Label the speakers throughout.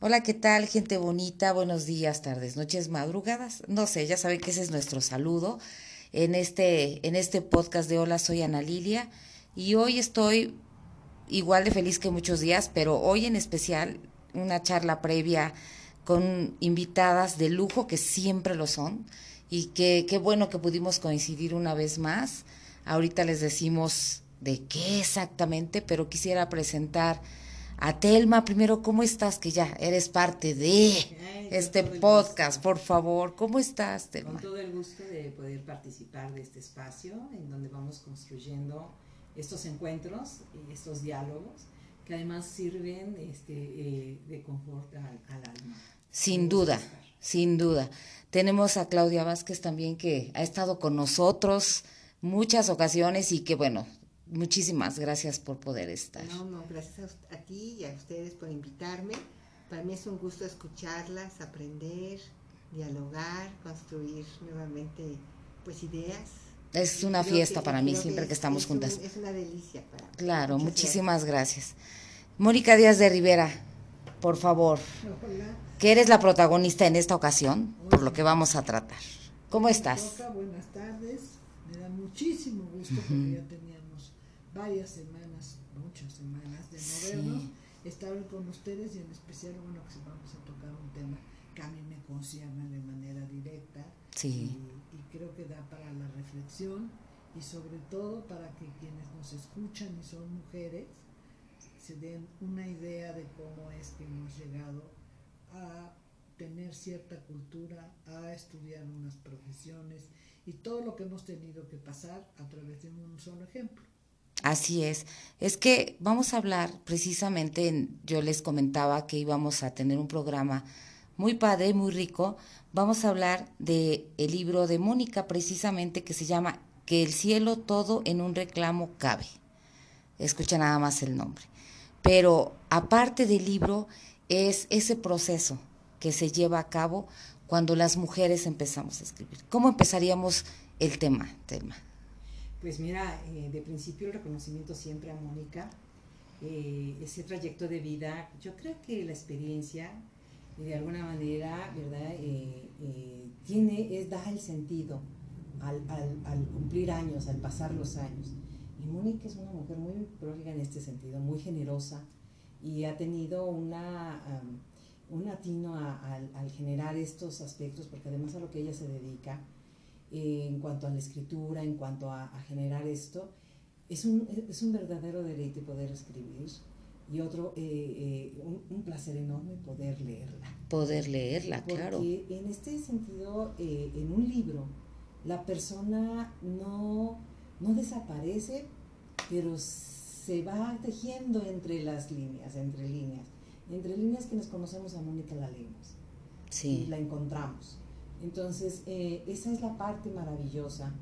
Speaker 1: Hola, ¿qué tal, gente bonita? Buenos días, tardes, noches, madrugadas. No sé, ya saben que ese es nuestro saludo en este, en este podcast de Hola, soy Ana Lilia. Y hoy estoy igual de feliz que muchos días, pero hoy en especial una charla previa con invitadas de lujo que siempre lo son y que qué bueno que pudimos coincidir una vez más. Ahorita les decimos de qué exactamente, pero quisiera presentar a Telma. Primero, ¿cómo estás? Que ya eres parte de este podcast, por favor. ¿Cómo estás, Telma?
Speaker 2: Con todo el gusto de poder participar de este espacio en donde vamos construyendo estos encuentros y estos diálogos que además sirven este, eh, de confort al, al alma.
Speaker 1: Sin duda, sin duda. Tenemos a Claudia Vázquez también que ha estado con nosotros muchas ocasiones y que bueno, muchísimas gracias por poder estar.
Speaker 3: No, no, gracias a ti y a ustedes por invitarme. Para mí es un gusto escucharlas, aprender, dialogar, construir nuevamente pues ideas.
Speaker 1: Es una
Speaker 3: Creo
Speaker 1: fiesta
Speaker 3: que-
Speaker 1: para mí siempre
Speaker 3: es-
Speaker 1: que estamos
Speaker 3: es un-
Speaker 1: juntas.
Speaker 3: es una delicia para mí.
Speaker 1: Claro,
Speaker 3: Muchas
Speaker 1: muchísimas gracias. Mónica Díaz de Rivera, por favor,
Speaker 4: Hola,
Speaker 1: que eres la protagonista en esta ocasión, por lo que vamos a tratar. ¿Cómo estás?
Speaker 4: Buenas tardes. Me da muchísimo gusto porque ya teníamos varias semanas, muchas semanas de no
Speaker 1: Sí.
Speaker 4: vernos, estar hoy con ustedes y en especial, bueno, que vamos a tocar un tema que a mí me concierne de manera directa
Speaker 1: Sí,
Speaker 4: y, y creo que da para la reflexión y sobre todo para que quienes nos escuchan y son mujeres se den una idea de cómo es que hemos llegado a tener cierta cultura, a estudiar unas profesiones y todo lo que hemos tenido que pasar a través de un solo ejemplo.
Speaker 1: Así es. Es que vamos a hablar precisamente, en- yo les comentaba que íbamos a tener un programa muy padre, muy rico. Vamos a hablar de el libro de Mónica precisamente que se llama Que el cielo todo en un reclamo cabe. Escucha nada más el nombre. Pero aparte del libro es ese proceso que se lleva a cabo cuando las mujeres empezamos a escribir. ¿Cómo empezaríamos el tema, Telma?
Speaker 2: Pues mira, eh, de principio el reconocimiento siempre a Mónica, eh, ese trayecto de vida, yo creo que la experiencia de alguna manera, ¿verdad? Eh, tiene, es, da el sentido al, cumplir años, al pasar los años. Y Mónica es una mujer muy pródiga en este sentido, muy generosa y ha tenido una, am, un atino al generar estos aspectos, porque además a lo que ella se dedica, eh, en cuanto a la escritura, en cuanto a, a generar esto, es un, es un verdadero deleite poder escribir y otro, eh, eh, un, un placer enorme poder leerla.
Speaker 1: Poder leerla,
Speaker 2: Porque
Speaker 1: claro.
Speaker 2: en este sentido, eh, en un libro, la persona no, no desaparece, pero se va tejiendo entre las líneas, entre líneas. Entre líneas quienes conocemos a Mónica la leemos y
Speaker 1: Sí,
Speaker 2: la encontramos. Entonces, eh, esa es la parte maravillosa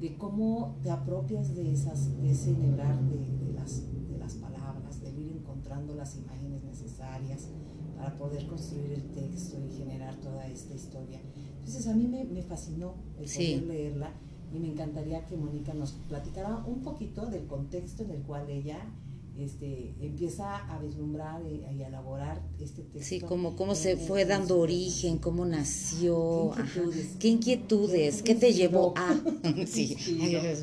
Speaker 2: de cómo te apropias de, esas, de ese enhebrar de, de las, de las palabras, de ir encontrando las imágenes necesarias para poder construir el texto y generar toda esta historia. Entonces, a mí me, me fascinó el
Speaker 1: Sí.
Speaker 2: poder leerla y me encantaría que Mónica nos platicara un poquito del contexto en el cual ella este, empieza a vislumbrar y, a elaborar este texto.
Speaker 1: sí, cómo, cómo se fue dando origen, cómo nació,
Speaker 2: ¿Qué
Speaker 1: ajá.
Speaker 2: inquietudes?
Speaker 1: qué inquietudes,
Speaker 2: ¿Qué
Speaker 1: qué
Speaker 2: te
Speaker 1: llevó a... Sí,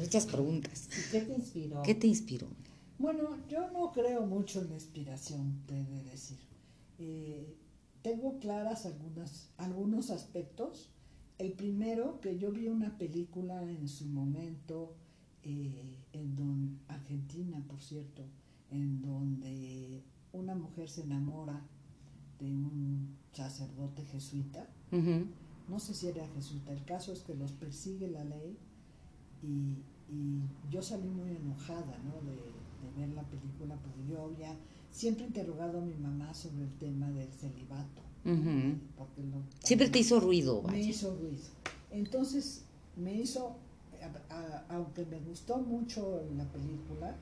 Speaker 1: muchas preguntas.
Speaker 2: ¿Y ¿Qué te inspiró?
Speaker 1: ¿Qué te inspiró?
Speaker 4: Bueno, yo no creo mucho en la inspiración, te he de decir. Eh, tengo claras algunas, algunos aspectos. El primero, que yo vi una película en su momento, eh, en don, Argentina, por cierto, en donde una mujer se enamora de un sacerdote jesuita. No sé si era jesuita, el caso es que los persigue la ley y, y yo salí muy enojada ¿no? de, de ver la película porque yo había siempre interrogado a mi mamá sobre el tema del celibato.
Speaker 1: Ujú.
Speaker 4: porque lo-
Speaker 1: Siempre te hizo ruido,
Speaker 4: me
Speaker 1: vaya.
Speaker 4: hizo ruido. Entonces me hizo, a- a- aunque me gustó mucho la película,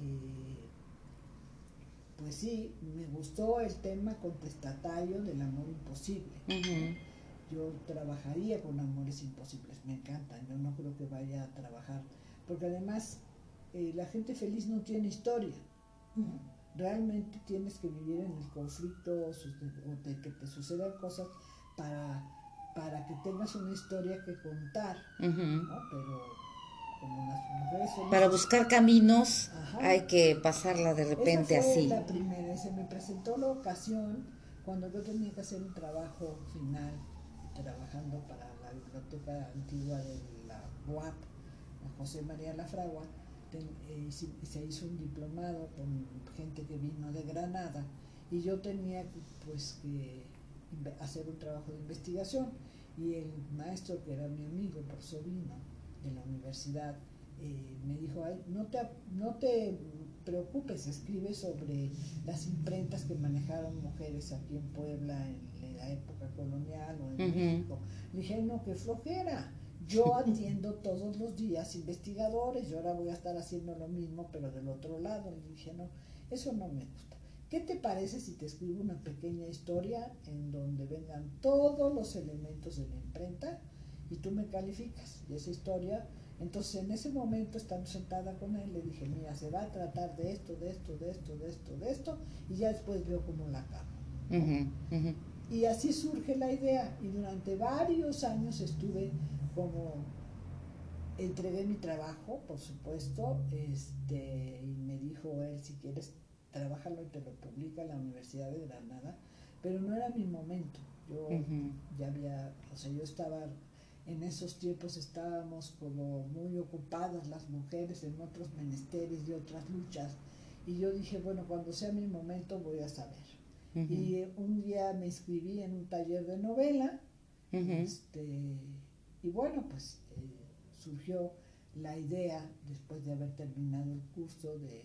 Speaker 4: eh, pues sí, me gustó el tema contestatario del amor imposible. Yo trabajaría con amores imposibles, me encantan, yo no creo que vaya a trabajar, porque además eh, la gente feliz no tiene historia. realmente tienes que vivir en el conflicto o, de que te sucedan cosas para, para que tengas una historia que contar, ¿no? Pero como las mujeres
Speaker 1: Para buscar caminos hay que pasarla de repente
Speaker 4: Esa fue
Speaker 1: así.
Speaker 4: La primera, se me presentó la ocasión cuando yo tenía que hacer un trabajo final, trabajando para la biblioteca antigua de la UAP, José María Lafragua, eh, se hizo un diplomado con gente que vino de Granada y yo tenía pues que hacer un trabajo de investigación y el maestro que era mi amigo, por vino de la universidad, eh, me dijo, Ay, no, te, no te preocupes, escribe sobre las imprentas que manejaron mujeres aquí en Puebla en, la época colonial o en México. Le dije, no, qué flojera yo atiendo todos los días investigadores, yo ahora voy a estar haciendo lo mismo, pero del otro lado. Le dije, no, eso no me gusta. ¿Qué te parece si te escribo una pequeña historia en donde vengan todos los elementos de la imprenta y tú me calificas? Y esa historia, entonces en ese momento estando sentada con él, le dije, mira, se va a tratar de esto, de esto, de esto, de esto, de esto, y ya después veo cómo la acabo. Y así surge la idea, y durante varios años estuve como entregué mi trabajo, por supuesto, este, y me dijo él, si quieres, trabajalo y te lo publica la Universidad de Granada, pero no era mi momento. Yo ya había, o sea, yo estaba, en esos tiempos estábamos como muy ocupadas las mujeres en otros menesteres y otras luchas, y yo dije, bueno, cuando sea mi momento voy a saber. Y un día me inscribí en un taller de novela, este, y bueno, pues eh, surgió la idea, después de haber terminado el curso, de,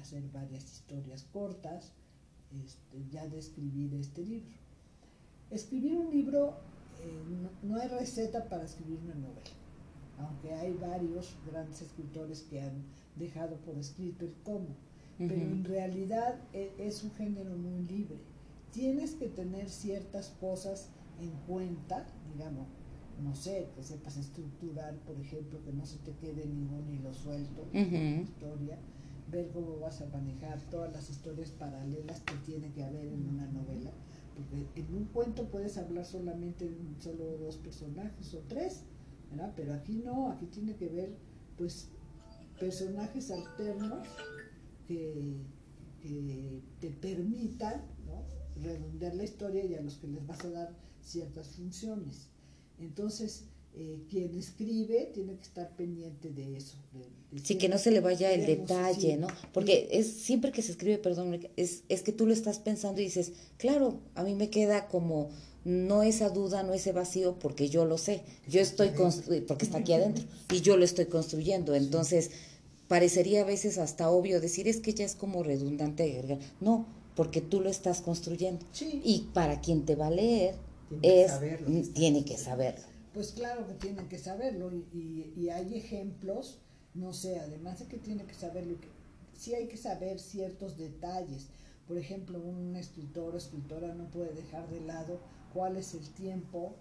Speaker 4: hacer varias historias cortas, este, ya de escribir este libro. Escribir un libro eh, no, hay receta para escribir una novela, aunque hay varios grandes escritores que han dejado por escrito el cómo, pero en realidad e, es un género muy libre. Tienes que tener ciertas cosas en cuenta, digamos, no sé, que sepas estructurar, por ejemplo, que no se te quede ningún hilo suelto en la historia, ver cómo vas a manejar todas las historias paralelas que tiene que haber en una novela, porque en un cuento puedes hablar solamente de solo dos personajes o tres, ¿verdad? pero aquí no, aquí tiene que ver pues personajes alternos que, te permitan redondear la historia y a los que les vas a dar ciertas funciones. Entonces, eh, quien escribe tiene que estar pendiente de eso.
Speaker 1: sí, que no se le vaya el detalle, ¿no? Porque es siempre que se escribe, perdón, es, es que tú lo estás pensando y dices, claro, a mí me queda como no esa duda, no ese vacío, porque yo lo sé, yo estoy construyendo, porque está aquí adentro, y yo lo estoy construyendo. Entonces, parecería a veces hasta obvio decir, es que ya es como redundante. No, porque tú lo estás construyendo. Y para quien te va a leer, tiene es, que tiene que saberlo.
Speaker 4: Pues claro que tienen que saberlo y, y, hay ejemplos, no sé, además de que tiene que saberlo, que, sí hay que saber ciertos detalles. Por ejemplo, un escritor o escritora no puede dejar de lado cuál es el tiempo,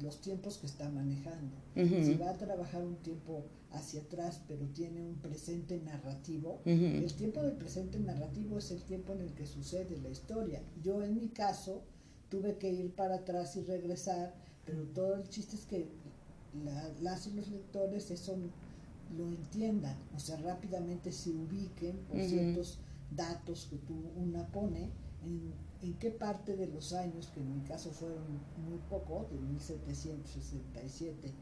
Speaker 4: los tiempos que está manejando. Si va a trabajar un tiempo hacia atrás, pero tiene un presente narrativo, el tiempo del presente narrativo es el tiempo en el que sucede la historia. Yo en mi caso, tuve que ir para atrás y regresar, pero todo el chiste es que las y los lectores eso lo entiendan, o sea, rápidamente se ubiquen por ciertos datos que tú una pone, en, en, qué parte de los años, que en mi caso fueron muy poco, de 1767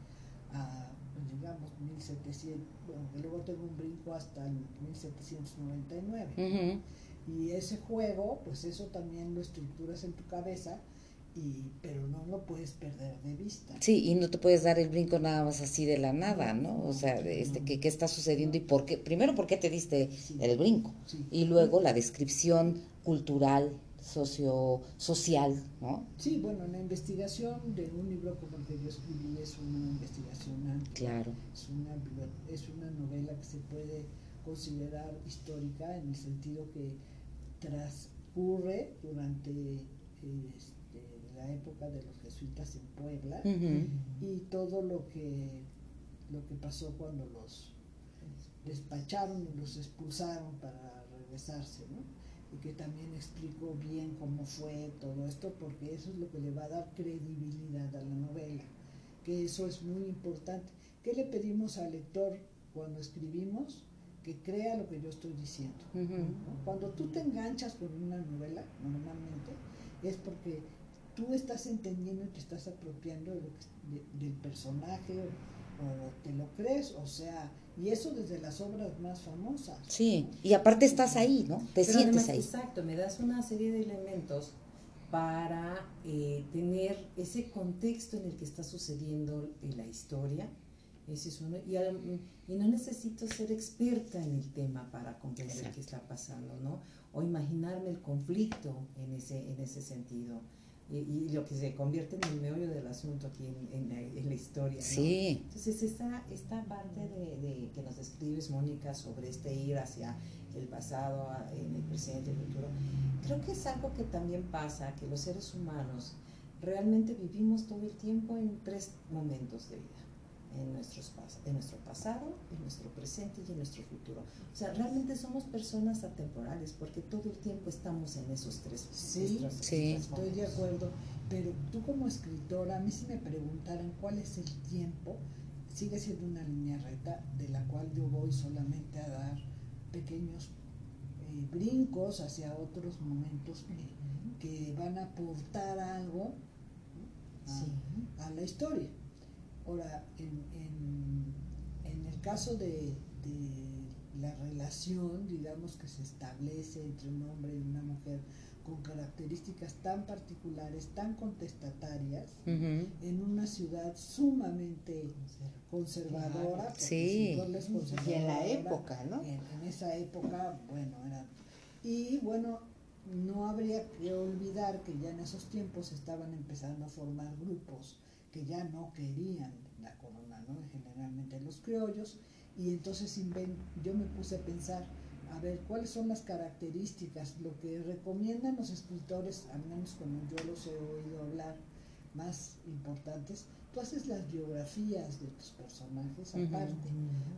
Speaker 4: a, pues, digamos, 1700, bueno, luego tengo un brinco hasta el 1799. Y ese juego, pues eso también lo estructuras en tu cabeza, y, pero no lo puedes perder de vista.
Speaker 1: Sí, y no te puedes dar el brinco nada más así de la nada, ¿no? O sea, este, ¿qué, está sucediendo y por qué? Primero, ¿por qué te diste el brinco? Y luego la descripción cultural, socio, social, ¿no?
Speaker 4: Sí, bueno, la investigación de un libro como el que yo escribí es una investigación
Speaker 1: Claro.
Speaker 4: Es una, es una novela que se puede considerar histórica en el sentido que transcurre durante este, la época de los jesuitas en Puebla y todo lo que lo que pasó cuando los despacharon y los expulsaron para regresarse, ¿no? Y que también explico bien cómo fue todo esto, porque eso es lo que le va a dar credibilidad a la novela, que eso es muy importante. ¿Qué le pedimos al lector cuando escribimos? Que crea lo que yo estoy diciendo. ¿no? Cuando tú te enganchas con una novela, normalmente, es porque tú estás entendiendo y te estás apropiando de lo que, de- del personaje o, o te lo crees, o sea, y eso desde las obras más famosas.
Speaker 1: Sí, y aparte estás ahí, ¿no? Te
Speaker 2: Pero
Speaker 1: sientes
Speaker 2: además,
Speaker 1: ahí.
Speaker 2: Exacto, me das una serie de elementos para eh, tener ese contexto en el que está sucediendo eh, la historia. Ese es uno. Y, al- y no necesito ser experta en el tema para comprender
Speaker 1: Exacto.
Speaker 2: qué está pasando, ¿no? O imaginarme el conflicto en ese, en ese sentido. Y, y lo que se convierte en el meollo del asunto aquí en, en la, en la historia. ¿no?
Speaker 1: Sí,
Speaker 2: Entonces, esta, esta parte de, de que nos describes, Mónica, sobre este ir hacia el pasado, en el presente, el futuro, creo que es algo que también pasa, que los seres humanos realmente vivimos todo el tiempo en tres momentos de vida. En, nuestros, en nuestro pasado, en nuestro presente y en nuestro futuro. O sea, realmente somos personas atemporales porque todo el tiempo estamos en esos tres,
Speaker 4: Sí,
Speaker 2: estos-
Speaker 1: sí.
Speaker 2: estos
Speaker 4: Estoy de acuerdo, pero tú como escritora, a mí si me preguntaran cuál es el tiempo, sigue siendo una línea recta de la cual yo voy solamente a dar pequeños eh, brincos hacia otros momentos que, que van a aportar algo ¿no? a,
Speaker 2: Sí.
Speaker 4: a la historia. Ahora, en, en- en el caso de, de la relación, digamos, que se establece entre un hombre y una mujer con características tan particulares, tan contestatarias, en una ciudad sumamente conservadora,
Speaker 1: Sí.
Speaker 3: Y en la época, ¿no?
Speaker 4: en, en esa época, bueno, era... Y bueno, no habría que olvidar que ya en esos tiempos estaban empezando a formar grupos que ya no querían la corona, ¿no? Generalmente los criollos, y entonces yo me puse a pensar, a ver, ¿cuáles son las características? Lo que recomiendan los escritores, al menos como yo los he oído hablar, más importantes, tú haces las biografías de tus personajes aparte.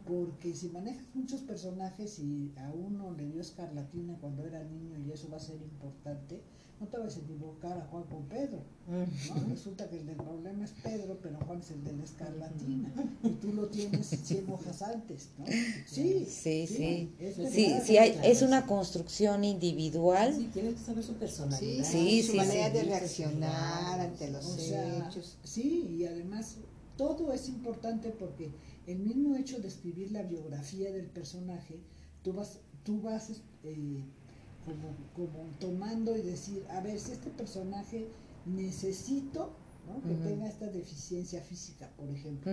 Speaker 4: Porque si manejas muchos personajes y a uno le dio escarlatina cuando era niño y eso va a ser importante, no te vas a equivocar a Juan con Pedro. ¿no? Resulta que el del problema es Pedro, pero Juan es el de la escarlatina. Y tú lo tienes 100 hojas antes, ¿no? Sí,
Speaker 1: Sí, sí.
Speaker 4: es
Speaker 1: sí, sí hay, es una construcción individual.
Speaker 2: Sí, tiene que saber su
Speaker 3: Sí,
Speaker 2: personalidad.
Speaker 1: Sí,
Speaker 3: su
Speaker 1: sí,
Speaker 3: manera
Speaker 1: sí.
Speaker 3: de reaccionar ante los
Speaker 4: O sea,
Speaker 3: hechos.
Speaker 4: sí, y además todo es importante porque el mismo hecho de escribir la biografía del personaje, tú vas, tú vas eh, como, como tomando y decir, a ver, si este personaje necesito ¿no? que tenga esta deficiencia física, por ejemplo.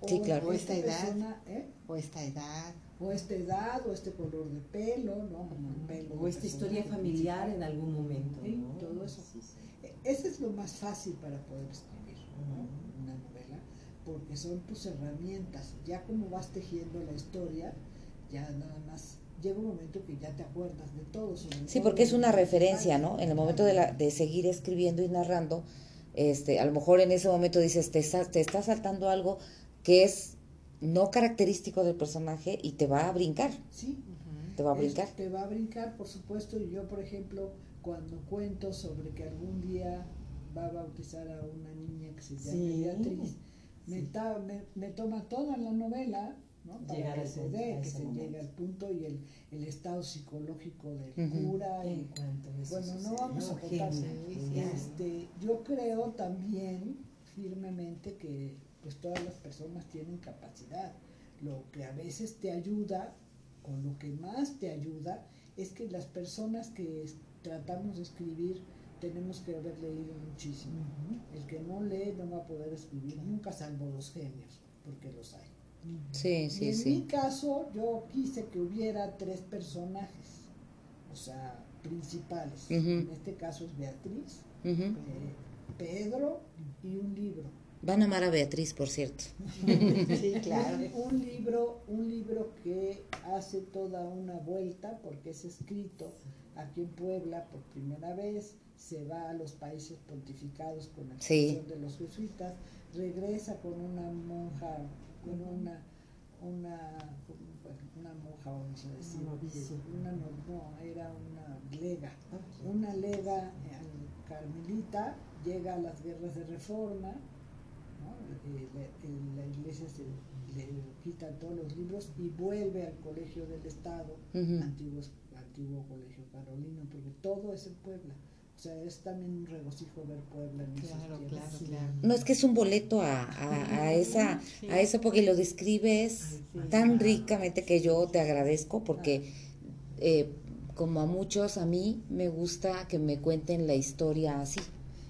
Speaker 4: O
Speaker 1: Sí, claro.
Speaker 3: O esta edad.
Speaker 4: persona, ¿eh?
Speaker 3: O esta edad.
Speaker 4: o esta edad, o este color de pelo, ¿no? Como el pelo
Speaker 2: O esta historia familiar
Speaker 4: principal.
Speaker 2: en algún momento.
Speaker 4: Sí,
Speaker 2: ¿no?
Speaker 4: todo eso.
Speaker 2: Sí, sí.
Speaker 4: E- Ese es lo más fácil para poder escribir ¿no? una novela, porque son tus herramientas. Ya como vas tejiendo la historia, ya nada más llega un momento que ya te acuerdas de todo. sobre
Speaker 1: Sí,
Speaker 4: todo
Speaker 1: porque es una referencia, ¿no? En el momento de, la, de seguir escribiendo y narrando, este, a lo mejor en ese momento dices, te, sa- te está saltando algo que es no característico del personaje y te va a brincar,
Speaker 4: Sí,
Speaker 1: te va a
Speaker 4: es-
Speaker 1: brincar.
Speaker 4: te va a brincar, por supuesto. Y yo, por ejemplo, cuando cuento sobre que algún día va a bautizar a una niña que se llama
Speaker 2: Sí.
Speaker 4: Beatriz, me,
Speaker 2: Sí.
Speaker 4: ta- me, me toma toda la novela, ¿no? Para
Speaker 2: Llegar
Speaker 4: que
Speaker 2: a
Speaker 4: se
Speaker 2: ese-
Speaker 4: dé,
Speaker 2: a
Speaker 4: que se
Speaker 2: momento.
Speaker 4: llegue al punto y el, el estado psicológico del
Speaker 1: Ujú.
Speaker 4: cura.
Speaker 2: En
Speaker 4: Y, bueno, no vamos a contar. Este, yo creo también firmemente que pues todas las personas tienen capacidad. Lo que a veces te ayuda, o lo que más te ayuda, es que las personas que tratamos de escribir tenemos que haber leído muchísimo. El que no lee no va a poder escribir nunca, salvo los genios, porque los hay.
Speaker 1: Sí,
Speaker 4: y
Speaker 1: sí,
Speaker 4: en mi caso, yo quise que hubiera tres personajes, o sea, principales. En este caso es Beatriz, eh, Pedro y un libro.
Speaker 1: Van a amar a Beatriz, por cierto.
Speaker 3: Sí, claro.
Speaker 4: Un libro, un libro que hace toda una vuelta porque es escrito aquí en Puebla por primera vez, se va a los países pontificados con la
Speaker 1: Sí.
Speaker 4: de los jesuitas, regresa con una monja, con una, una una monja, vamos a decir,
Speaker 2: Una
Speaker 4: no, era una lega, una lega eh, carmelita, llega a las guerras de reforma, ¿no? Eh, la, iglesia se le quita todos los libros y vuelve al colegio del Estado, antiguo, antiguo colegio carolino, porque todo es en Puebla. O sea, es también un regocijo ver Puebla en
Speaker 3: Claro, claro, claro.
Speaker 1: No es que es un boleto a, a, a esa,
Speaker 3: Sí.
Speaker 1: a eso porque lo describes
Speaker 3: Ay, sí.
Speaker 1: tan ricamente que yo te agradezco porque eh, como a muchos, a mí me gusta que me cuenten la historia así.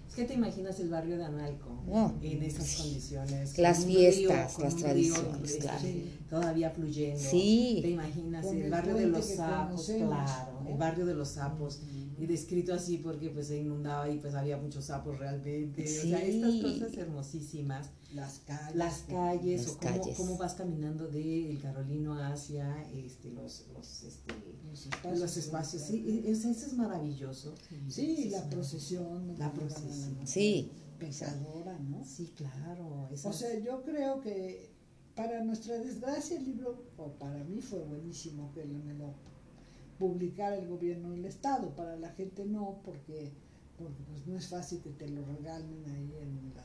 Speaker 2: Es que te imaginas el barrio de Analco
Speaker 1: Oh,
Speaker 2: en esas
Speaker 1: sí.
Speaker 2: condiciones.
Speaker 1: Las fiestas,
Speaker 2: con
Speaker 1: las tradiciones,
Speaker 2: este,
Speaker 1: claro.
Speaker 2: Todavía fluyendo.
Speaker 1: Sí.
Speaker 2: Te imaginas el
Speaker 4: el
Speaker 2: barrio de los sapos, claro. El barrio de los sapos. Y descrito así porque pues se inundaba y pues había muchos sapos realmente. O sea,
Speaker 1: Sí.
Speaker 2: estas cosas hermosísimas.
Speaker 4: Las calles.
Speaker 2: Las calles,
Speaker 1: Las
Speaker 2: o cómo,
Speaker 1: calles.
Speaker 2: cómo vas caminando del Carolino hacia este, los, los, este,
Speaker 4: los espacios.
Speaker 2: los espacios. Sí, es- eso es maravilloso.
Speaker 4: Sí, la procesión.
Speaker 2: La procesión.
Speaker 1: Sí.
Speaker 4: Pecadora, ¿no?
Speaker 2: Sí, claro.
Speaker 4: O sea, yo creo que para nuestra desgracia el libro, o para mí fue buenísimo que me lo publicara el gobierno del estado, para la gente no, porque porque pues no es fácil que te lo regalen ahí en la,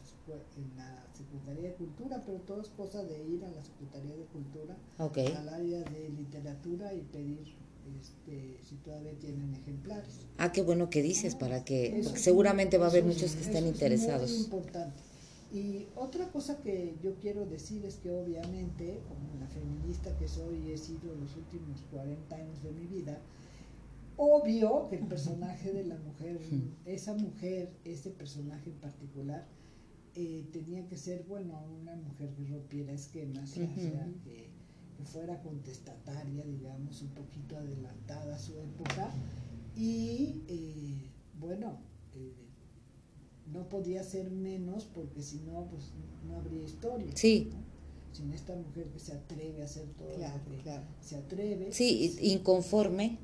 Speaker 4: en la Secretaría de Cultura, pero todo es cosa de ir a la Secretaría de Cultura,
Speaker 1: Ok.
Speaker 4: al área de literatura y pedir este, si todavía tienen ejemplares.
Speaker 1: Ah, qué bueno que dices, para que porque
Speaker 4: es
Speaker 1: seguramente va a haber
Speaker 4: es-
Speaker 1: muchos que estén
Speaker 4: es
Speaker 1: interesados.
Speaker 4: Muy importante. Y otra cosa que yo quiero decir es que obviamente, como la feminista que soy he sido los últimos 40 años de mi vida, obvio que el personaje de la mujer, esa mujer, ese personaje en particular, eh, tenía que ser, bueno, una mujer que rompiera esquemas, o sea, que fuera contestataria, digamos, un poquito adelantada a su época. Y eh, bueno, eh, no podía ser menos porque si no, pues no habría historia.
Speaker 1: Sí.
Speaker 4: ¿no? Sin esta mujer que se atreve a hacer todo
Speaker 3: Claro,
Speaker 4: lo que
Speaker 3: claro.
Speaker 4: se atreve.
Speaker 1: Sí, i- inconforme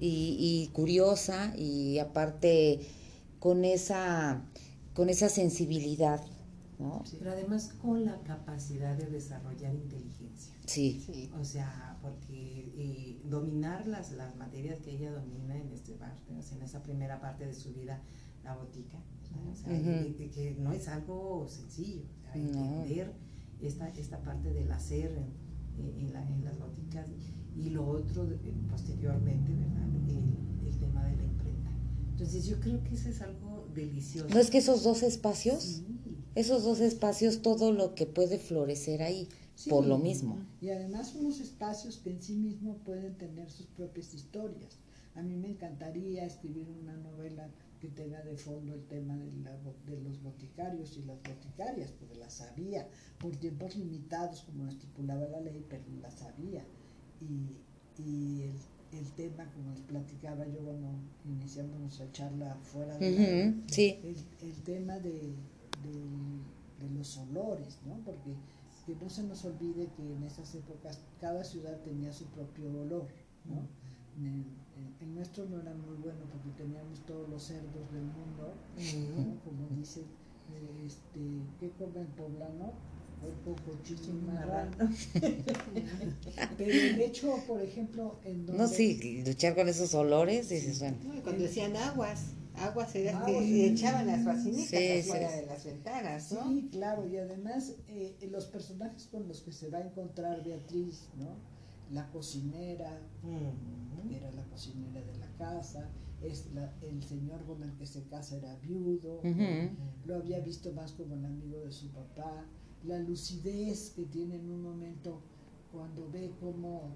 Speaker 1: y, y curiosa y aparte con esa con esa sensibilidad, ¿no?
Speaker 4: Sí.
Speaker 2: Pero además con la capacidad de desarrollar inteligencia.
Speaker 1: Sí.
Speaker 3: Sí.
Speaker 2: O sea, porque eh, dominar las, las materias que ella domina en este parte, o sea, en esa primera parte de su vida, la botica, ¿no? o sea, de- de que no es algo sencillo, o sea,
Speaker 1: No.
Speaker 2: entender esta, esta parte del hacer en, en la- en las boticas y lo otro de- posteriormente, ¿verdad? El, el tema de la imprenta. Entonces yo creo que eso es algo delicioso.
Speaker 1: ¿No es que esos dos espacios,
Speaker 2: Sí.
Speaker 1: esos dos espacios, todo lo que puede florecer ahí,
Speaker 4: Sí.
Speaker 1: por lo mismo?
Speaker 4: Y además unos espacios que en sí mismos pueden tener sus propias historias. A mí me encantaría escribir una novela que tenga de fondo el tema de, la de los boticarios y las boticarias, porque las había por tiempos limitados, como lo estipulaba la ley, pero las había. Y, y el, el tema, como les platicaba yo cuando iniciamos nuestra charla fuera de la-
Speaker 1: Ujú, Sí,
Speaker 4: el, el tema de, del- de los olores, ¿no? Porque que no se nos olvide que en esas épocas cada ciudad tenía su propio olor, ¿no? En el, en- el nuestro no era muy bueno porque teníamos todos los cerdos del mundo, ¿no? Como dice, eh, este, ¿qué come el poblano? Puerco, cochino y marrano. Pero el hecho, por ejemplo, en donde...
Speaker 1: no, sí, luchar con esos olores, dices, bueno,
Speaker 3: No, cuando decían aguas, aguas era
Speaker 4: Aguas.
Speaker 3: que echaban las fascinicas
Speaker 1: Sí,
Speaker 3: afuera
Speaker 1: sí.
Speaker 3: de las ventanas, ¿no?
Speaker 4: Sí, claro, y además eh, los personajes con los que se va a encontrar Beatriz, ¿no? La cocinera, era la cocinera de la casa, es la- el señor con el que se casa era viudo, lo había visto más como el amigo de su papá, la lucidez que tiene en un momento cuando ve cómo,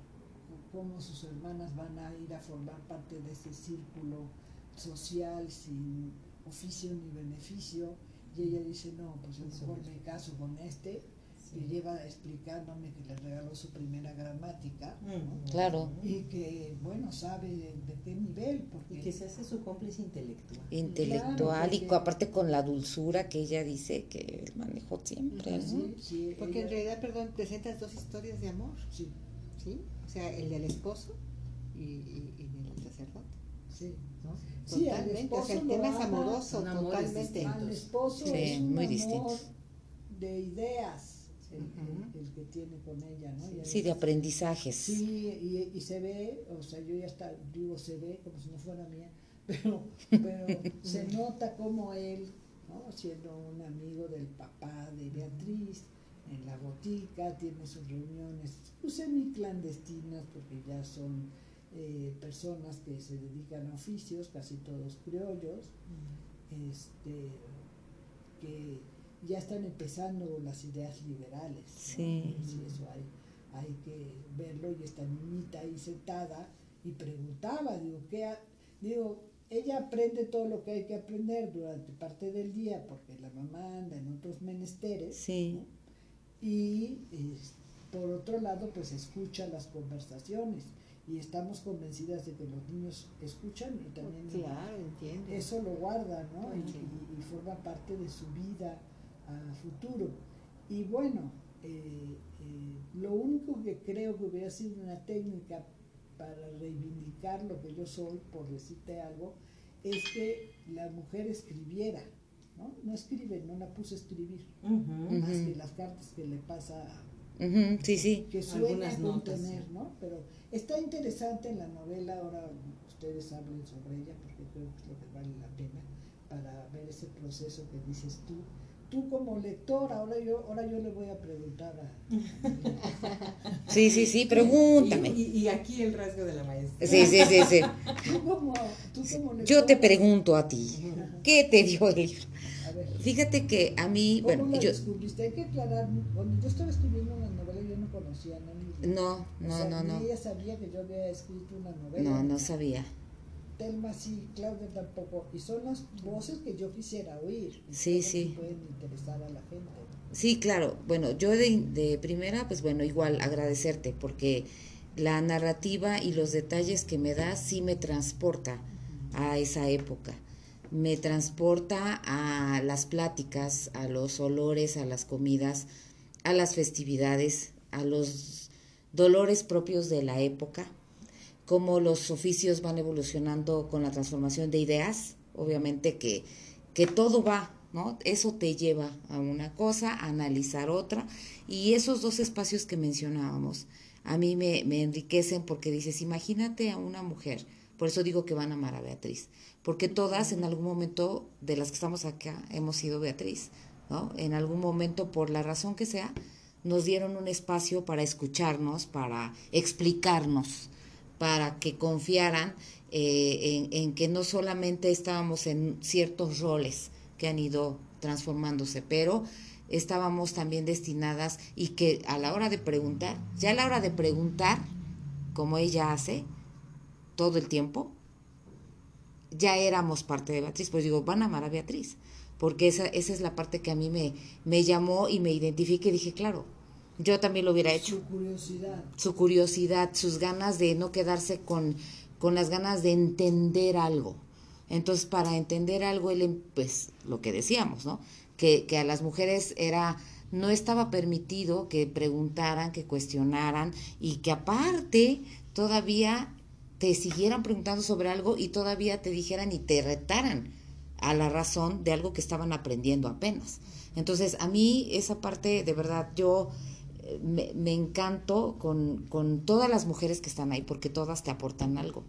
Speaker 4: cómo sus hermanas van a ir a formar parte de ese círculo social sin oficio ni beneficio, y ella dice, no, pues a lo mejor me caso con este, que lleva explicándome que le regaló su primera gramática, ¿no?
Speaker 2: Ujú.
Speaker 1: Claro.
Speaker 4: y que, bueno, sabe de, de qué nivel, porque...
Speaker 2: Y que se hace su cómplice intelectual.
Speaker 1: intelectual y co- aparte con la dulzura que ella dice que él manejó siempre, ¿no?
Speaker 4: Sí, sí,
Speaker 3: Porque en realidad, perdón, presentas dos historias de amor,
Speaker 4: sí,
Speaker 3: ¿sí? O sea, el del esposo y, y, y del sacerdote,
Speaker 4: sí.
Speaker 3: ¿no?
Speaker 4: Sí, al
Speaker 3: totalmente, o sea, el tema es amoroso, totalmente.
Speaker 4: Al esposo
Speaker 1: Sí,
Speaker 4: es un
Speaker 1: muy
Speaker 4: amor
Speaker 1: distintos.
Speaker 4: de ideas, el, el- el que tiene con ella, ¿no? Y
Speaker 1: Sí, de aprendizajes.
Speaker 4: Sí, y, y se ve, o sea, yo ya está, digo se ve como si no fuera mía, pero, pero se nota como él, ¿no? siendo un amigo del papá de Beatriz, en la botica, tiene sus reuniones pues, semi clandestinas, porque ya son eh, personas que se dedican a oficios, casi todos criollos, este, que ya están empezando las ideas liberales. ¿no?
Speaker 1: Sí.
Speaker 4: Eso hay, hay que verlo y esta niñita ahí sentada y preguntaba, digo, ¿qué ha- digo, ella aprende todo lo que hay que aprender durante parte del día porque la mamá anda en otros menesteres
Speaker 1: Sí.
Speaker 4: y por otro lado pues escucha las conversaciones y estamos convencidas de que los niños escuchan y también
Speaker 3: Claro, entiendo.
Speaker 4: eso lo guarda, ¿no? Y,
Speaker 3: Sí.
Speaker 4: y- y forma parte de su vida a futuro. Y bueno, eh, eh, lo único que creo que hubiera sido una técnica para reivindicar lo que yo soy, por decirte algo, es que la mujer escribiera, ¿no? No escribe, no la puse a escribir, más que las cartas que le pasa
Speaker 1: Ujú, Sí, sí.
Speaker 4: que sueña
Speaker 2: Algunas
Speaker 4: con
Speaker 2: notas,
Speaker 4: tener,
Speaker 2: sí.
Speaker 4: ¿no? Pero está interesante en la novela, ahora ustedes hablen sobre ella porque creo que es lo que vale la pena para ver ese proceso que dices tú. Tú como lector, ahora yo, ahora yo le voy a preguntar a...
Speaker 1: Sí, sí, sí, pregúntame.
Speaker 2: Y, y- y aquí el rasgo de la maestra.
Speaker 1: Sí, sí, sí, sí.
Speaker 4: Tú como, tú como lector,
Speaker 1: Yo te pregunto a ti, ¿qué te dio el libro?
Speaker 4: A ver,
Speaker 1: Fíjate que a mí,
Speaker 4: ¿cómo
Speaker 1: bueno,
Speaker 4: la
Speaker 1: yo...
Speaker 4: descubriste? Hay que aclarar, cuando yo estaba escribiendo una novela yo no conocía a Nelly.
Speaker 1: No,
Speaker 4: O
Speaker 1: no,
Speaker 4: sea,
Speaker 1: no,
Speaker 4: ni
Speaker 1: no.
Speaker 4: ella sabía que yo había escrito una novela.
Speaker 1: No, no sabía.
Speaker 4: Telma sí, Claudia tampoco. Y son las voces que yo quisiera oír.
Speaker 1: Sí,
Speaker 4: creo que
Speaker 1: sí.
Speaker 4: Pueden interesar a la gente.
Speaker 1: Sí, claro. Bueno, yo de, de primera, pues bueno, igual agradecerte porque la narrativa y los detalles que me das sí me transporta a esa época. Me transporta a las pláticas, a los olores, a las comidas, a las festividades, a los dolores propios de la época, cómo los oficios van evolucionando con la transformación de ideas, obviamente que, que todo va, ¿no? Eso te lleva a una cosa, a analizar otra, y esos dos espacios que mencionábamos, a mí me, me enriquecen porque dices, imagínate a una mujer, por eso digo que van a amar a Beatriz, porque todas en algún momento de las que estamos acá hemos sido Beatriz, ¿no? En algún momento, por la razón que sea, nos dieron un espacio para escucharnos, para explicarnos, para que confiaran eh, en, que no solamente estábamos en ciertos roles que han ido transformándose, pero estábamos también destinadas y que a la hora de preguntar, ya a la hora de preguntar, como ella hace todo el tiempo, ya éramos parte de Beatriz, pues digo, van a amar a Beatriz, porque esa, esa es la parte que a mí me, me llamó y me identifique y dije, claro, yo también lo hubiera hecho
Speaker 4: Su curiosidad.
Speaker 1: su curiosidad, sus ganas de no quedarse con, con las ganas de entender algo. Entonces, para entender algo, él, pues, lo que decíamos, ¿no? Que, que a las mujeres era, no estaba permitido que preguntaran, que cuestionaran y que aparte todavía te siguieran preguntando sobre algo y todavía te dijeran y te retaran a la razón de algo que estaban aprendiendo apenas. Entonces, a mí esa parte, de verdad, yo me, me encanto con, con todas las mujeres que están ahí, porque todas te aportan algo,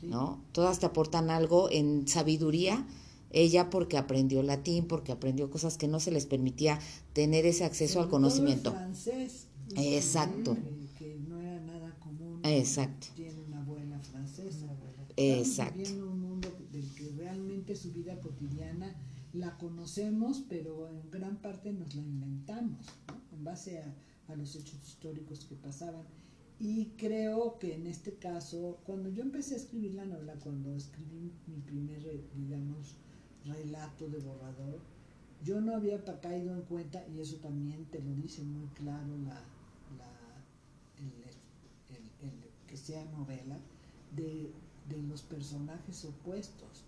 Speaker 4: Sí.
Speaker 1: ¿no? Todas te aportan algo en sabiduría, ella porque aprendió latín, porque aprendió cosas que no se les permitía tener ese acceso
Speaker 4: Sobre
Speaker 1: al
Speaker 4: todo
Speaker 1: conocimiento.
Speaker 4: francés.
Speaker 1: Exacto.
Speaker 4: Que, no era nada común.
Speaker 1: Exacto.
Speaker 4: Tiene una abuela francesa.
Speaker 1: Exacto.
Speaker 4: Viviendo un mundo del que realmente su vida cotidiana la conocemos, pero en gran parte nos la inventamos, ¿no? en base a, a los hechos históricos que pasaban. Y creo que en este caso, cuando yo empecé a escribir la novela, cuando escribí mi primer, eh, digamos, relato de borrador, yo no había caído en cuenta, y eso también te lo dice muy claro la, la, el, el- el que sea novela, de, de los personajes opuestos.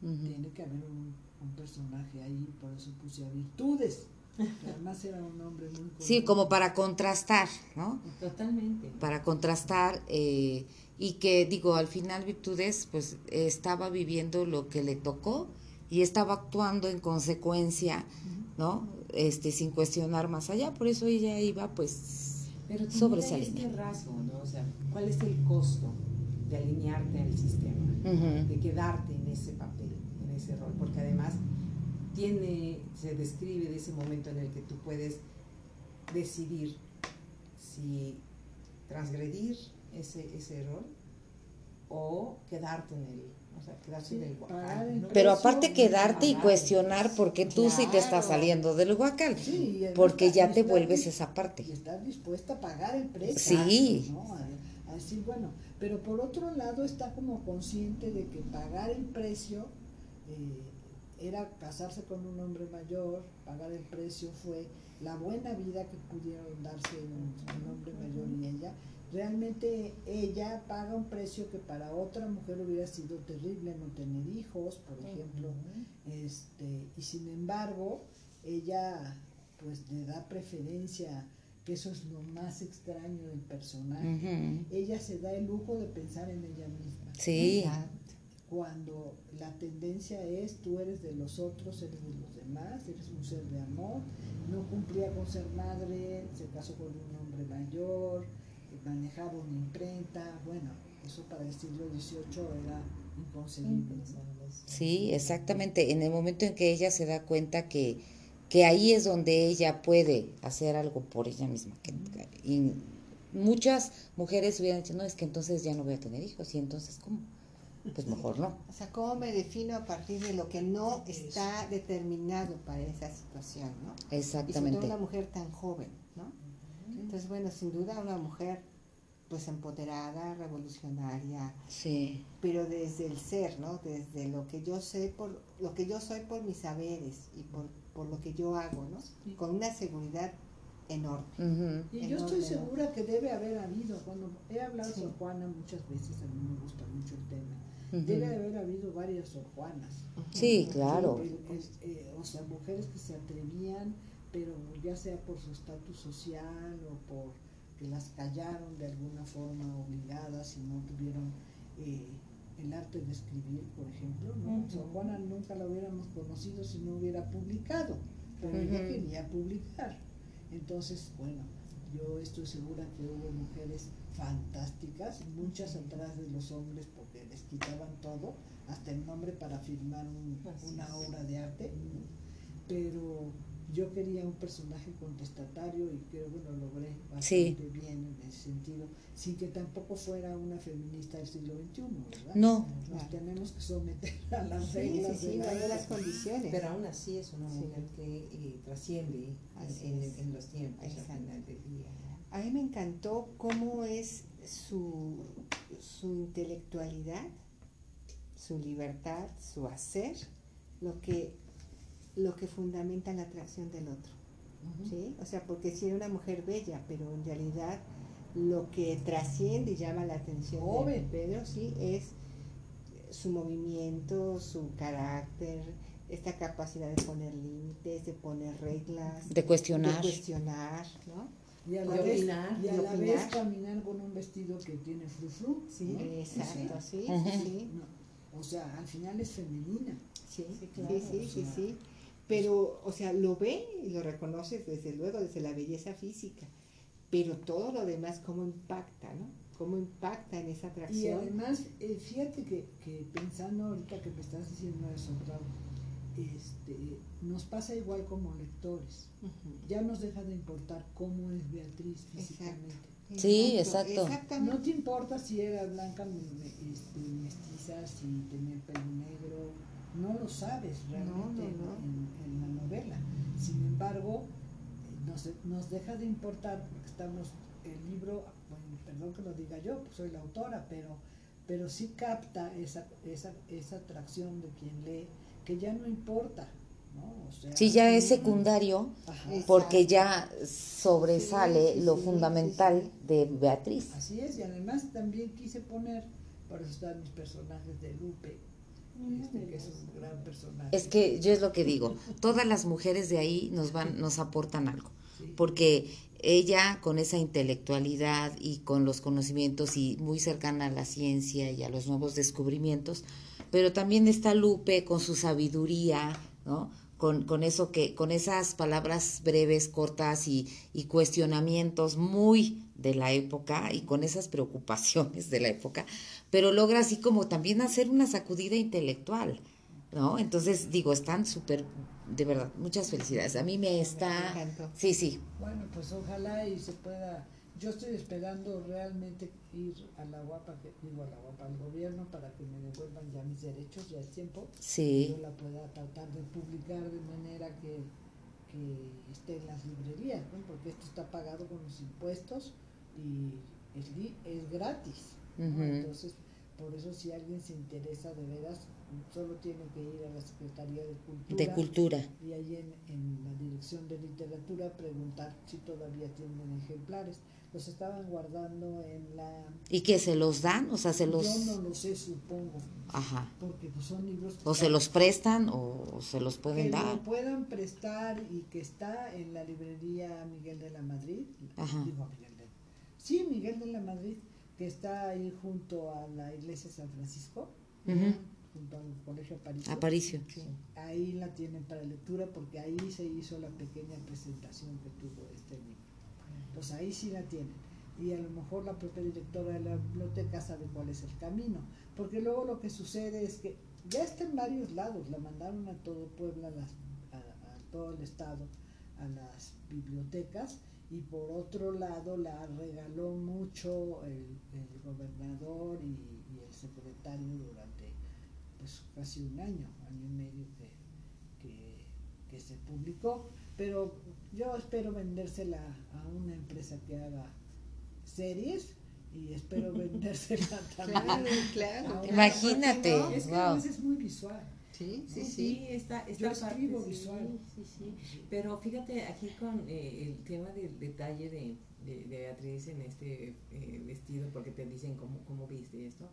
Speaker 4: Tiene que haber un, un personaje ahí, por eso puse a virtudes, además era un hombre muy...
Speaker 1: Sí, como para contrastar, ¿no?
Speaker 2: Totalmente.
Speaker 1: para contrastar eh, y que digo al final virtudes pues estaba viviendo lo que le tocó y estaba actuando en consecuencia, ¿no? Este, sin cuestionar más allá, por eso ella iba pues
Speaker 2: Pero
Speaker 1: sobre
Speaker 2: sobre
Speaker 1: esa
Speaker 2: este rasgo, ¿no? O sea, ¿cuál es el costo de alinearte al sistema? De quedarte en ese papel, en ese rol, porque además tiene, se describe de ese momento en el que tú puedes decidir si transgredir ese, ese rol o quedarte en el, o sea, quedarse
Speaker 4: Sí,
Speaker 2: en el
Speaker 4: el
Speaker 2: ¿no?
Speaker 1: Pero aparte quedarte y cuestionar porque tú sí te estás
Speaker 3: Claro.
Speaker 1: saliendo del huacal,
Speaker 4: Sí,
Speaker 1: porque ya te vuelves esa parte.
Speaker 4: Y estar dispuesta a pagar el precio.
Speaker 1: Sí.
Speaker 4: ¿no? A, a decir, bueno, pero por otro lado está como consciente de que pagar el precio eh, era casarse con un hombre mayor, pagar el precio fue la buena vida que pudieron darse un, un hombre mayor y ella. Realmente ella paga un precio que para otra mujer hubiera sido terrible no tener hijos, por ejemplo, este, y sin embargo, ella pues le da preferencia, que eso es lo más extraño del personaje. Ella se da el lujo de pensar en ella misma.
Speaker 1: Sí,
Speaker 3: Exacto.
Speaker 4: Cuando la tendencia es tú eres de los otros, eres de los demás, eres un ser de amor, no cumplía con ser madre, se casó con un hombre mayor, manejaba una imprenta, bueno, eso para el siglo XVIII era inconcebible.
Speaker 1: sí, exactamente. En el momento en que ella se da cuenta que, que ahí es donde ella puede hacer algo por ella misma. que- y muchas mujeres hubieran dicho, no, es que entonces ya no voy a tener hijos. Y entonces, ¿cómo? Pues mejor no.
Speaker 3: O sea, ¿cómo me defino a partir de lo que no está determinado para esa situación, ¿no? Y sobre
Speaker 1: Exactamente.
Speaker 3: una mujer tan joven, ¿no? Entonces, bueno, sin duda una mujer pues empoderada, revolucionaria,
Speaker 1: Sí,
Speaker 3: pero desde el ser, ¿no? Desde lo que yo sé por lo que yo soy por mis saberes y por, por lo que yo hago, ¿no? Con una seguridad enorme.
Speaker 4: Y yo estoy segura que debe haber habido, cuando he hablado
Speaker 3: Sí.
Speaker 4: con Juana muchas veces, a mí me gusta mucho el tema. Debe haber habido varias Sor Juanas.
Speaker 1: Sí, claro.
Speaker 4: Eh, o sea, mujeres que se atrevían, pero ya sea por su estatus social o por que las callaron de alguna forma obligadas y no tuvieron eh, el arte de escribir, por ejemplo. ¿no?
Speaker 2: Ujú.
Speaker 4: Sor Juana nunca la hubiéramos conocido si no hubiera publicado, pero ella quería publicar. Entonces, bueno, yo estoy segura que hubo mujeres fantásticas, muchas atrás de los hombres porque les quitaban todo, hasta el nombre para firmar un- una obra de arte, pero yo quería un personaje contestatario y creo que lo logré
Speaker 1: Sí.
Speaker 4: bastante bien en ese sentido, sin que tampoco fuera una feminista del siglo XXI, ¿verdad?
Speaker 1: No.
Speaker 4: Nos tenemos que someter a las
Speaker 3: Sí,
Speaker 4: reglas
Speaker 3: sí,
Speaker 4: de
Speaker 3: sí,
Speaker 4: la
Speaker 3: las condiciones.
Speaker 2: Pero aún así es una
Speaker 3: Sí.
Speaker 2: mujer que eh, trasciende en, los tiempos al
Speaker 3: Exacto.
Speaker 2: final del día.
Speaker 3: A mí me encantó cómo es su, su intelectualidad, su libertad, su hacer, lo que, lo que fundamenta la atracción del otro. ¿sí? O sea, porque sí era una mujer bella, pero en realidad lo que trasciende y llama la atención de. Pedro, sí, es su movimiento, su carácter, esta capacidad de poner límites, de poner reglas,
Speaker 1: De cuestionar.
Speaker 3: de cuestionar, ¿no?
Speaker 4: Y a la,
Speaker 2: De
Speaker 4: vez,
Speaker 2: opinar,
Speaker 4: y a
Speaker 3: de
Speaker 4: la
Speaker 3: opinar.
Speaker 4: vez caminar con un vestido que tiene frufru.
Speaker 2: Sí,
Speaker 4: ¿no?
Speaker 3: Exacto, sí, sí, sí.
Speaker 4: No, o sea, al final es femenina.
Speaker 3: Sí,
Speaker 2: Sí,
Speaker 3: sí,
Speaker 2: claro,
Speaker 3: sí,
Speaker 4: o
Speaker 3: sí,
Speaker 4: sea.
Speaker 3: sí. Pero, o sea, lo ve y lo reconoce desde luego, desde la belleza física. Pero todo lo demás, cómo impacta, ¿no? Cómo impacta en esa
Speaker 4: Y
Speaker 3: atracción.
Speaker 4: además, eh, fíjate que, que pensando ahorita que me estás diciendo eso, este, nos pasa igual como lectores. Ya nos deja de importar cómo es Beatriz físicamente.
Speaker 1: Sí, exacto.
Speaker 4: No te importa si era blanca, este, mestiza, si tenía el pelo negro, no lo sabes realmente
Speaker 3: No, no, no.
Speaker 4: En, en la novela. Sin embargo, nos, nos deja de importar porque estamos, el libro, bueno, perdón que lo diga yo, pues soy la autora, pero, pero sí capta esa, esa, esa atracción de quien lee, que ya no importa, ¿no? O sea,
Speaker 1: Sí, ya es secundario
Speaker 4: ajá.
Speaker 1: Porque ya sobresale
Speaker 3: Sí, sí,
Speaker 1: lo
Speaker 3: sí,
Speaker 1: fundamental
Speaker 3: sí, sí.
Speaker 1: de Beatriz.
Speaker 4: Así es, y además también quise poner, por eso están mis personajes de Lupe, este, que es un gran personaje.
Speaker 1: Es que yo es lo que digo, todas las mujeres de ahí nos van, nos aportan algo,
Speaker 4: Sí.
Speaker 1: porque ella con esa intelectualidad y con los conocimientos y muy cercana a la ciencia y a los nuevos descubrimientos, pero también está Lupe con su sabiduría, ¿no? Con, con eso que, con esas palabras breves, cortas y, y cuestionamientos muy de la época y con esas preocupaciones de la época, pero logra así como también hacer una sacudida intelectual, ¿no? Entonces, digo, están súper, de verdad, muchas felicidades. A mí me está... Sí, sí.
Speaker 4: Bueno, pues ojalá y se pueda... Yo estoy esperando realmente ir a la guapa, que, digo a la guapa, al gobierno para que me devuelvan ya mis derechos, ya es tiempo.
Speaker 1: Sí.
Speaker 4: Yo la pueda tratar de publicar de manera que, que esté en las librerías, ¿no? porque esto está pagado con los impuestos y es, es gratis. Entonces, por eso si alguien se interesa de veras, solo tiene que ir a la Secretaría de Cultura.
Speaker 1: De Cultura.
Speaker 4: Y ahí en, en la Dirección de Literatura preguntar si todavía tienen ejemplares. Los estaban guardando en la...
Speaker 1: ¿Y que se los dan? O sea, se los...
Speaker 4: Yo no lo sé, supongo.
Speaker 1: Ajá.
Speaker 4: Porque pues, son libros...
Speaker 1: O se los prestan o se los pueden
Speaker 4: que
Speaker 1: dar.
Speaker 4: lo puedan prestar y que está en la librería Miguel de la Madrid.
Speaker 1: Ajá.
Speaker 4: Digo, Miguel de... Sí, Miguel de la Madrid, que está ahí junto a la iglesia San Francisco. Junto al colegio Aparicio.
Speaker 1: Aparicio.
Speaker 4: Sí, ahí la tienen para lectura porque ahí se hizo la pequeña presentación que tuvo este libro. Pues ahí sí la tienen. Y a lo mejor la propia directora de la biblioteca sabe cuál es el camino. Porque luego lo que sucede es que ya está en varios lados. La mandaron a todo Puebla, a, las, a, a todo el estado, a las bibliotecas. Y por otro lado la regaló mucho el, el gobernador y, y el secretario durante pues casi un año, año y medio que, que, que, se publicó, pero yo espero vendérsela a una empresa que haga series y espero vendérsela también.
Speaker 3: Claro, claro.
Speaker 1: Imagínate.
Speaker 2: No, es que
Speaker 1: wow.
Speaker 2: es muy visual.
Speaker 3: Sí, sí,
Speaker 2: Sí,
Speaker 3: sí.
Speaker 2: está, esta
Speaker 4: Yo escribo
Speaker 2: parte,
Speaker 4: visual.
Speaker 2: Sí, sí, sí. Pero fíjate aquí con eh, el tema del detalle de, de, de Beatriz en este eh, vestido, porque te dicen cómo, cómo viste esto,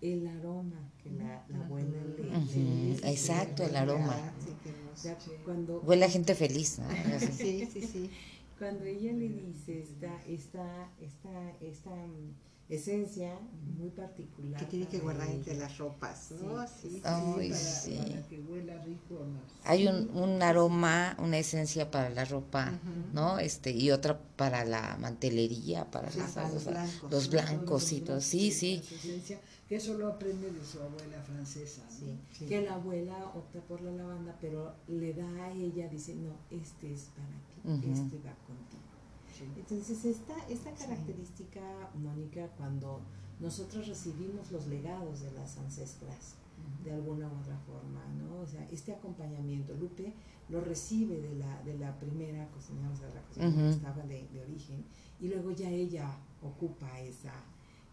Speaker 2: el aroma que la, la abuela le, le
Speaker 1: Ujú,
Speaker 2: dice.
Speaker 1: exacto, el aroma.
Speaker 2: O sea, cuando,
Speaker 1: Huele a gente feliz.
Speaker 3: Sí, sí, sí.
Speaker 2: cuando ella le dice esta, esta, esta, esta mm, esencia muy particular.
Speaker 3: Que tiene que guardar
Speaker 2: ella.
Speaker 3: entre las ropas, ¿no? Sí, sí.
Speaker 1: Ay,
Speaker 4: para,
Speaker 1: sí.
Speaker 4: para que huela rico. las-
Speaker 1: Hay un, un aroma, una esencia para la ropa,
Speaker 3: Ujú.
Speaker 1: ¿no? Este, y otra para la mantelería, para
Speaker 3: Sí,
Speaker 1: las-
Speaker 3: para los
Speaker 1: los,
Speaker 3: blancos.
Speaker 1: los
Speaker 4: ¿no?
Speaker 1: blancos y todo. Sí, sí.
Speaker 4: esencia, que eso lo aprende de su abuela francesa. ¿no?
Speaker 2: Sí,
Speaker 3: Sí.
Speaker 2: que la abuela opta por la lavanda, pero le da a ella, dice, no, este es para ti,
Speaker 1: Ujú.
Speaker 2: este va contigo.
Speaker 4: Sí.
Speaker 2: Entonces, esta, esta característica, Mónica, cuando nosotros recibimos los legados de las ancestras, de alguna u otra forma, ¿no? O sea, este acompañamiento, Lupe lo recibe de la, de la primera cocinera, o sea, la cocinera
Speaker 1: Ujú.
Speaker 2: que estaba de, de origen, y luego ya ella ocupa esa,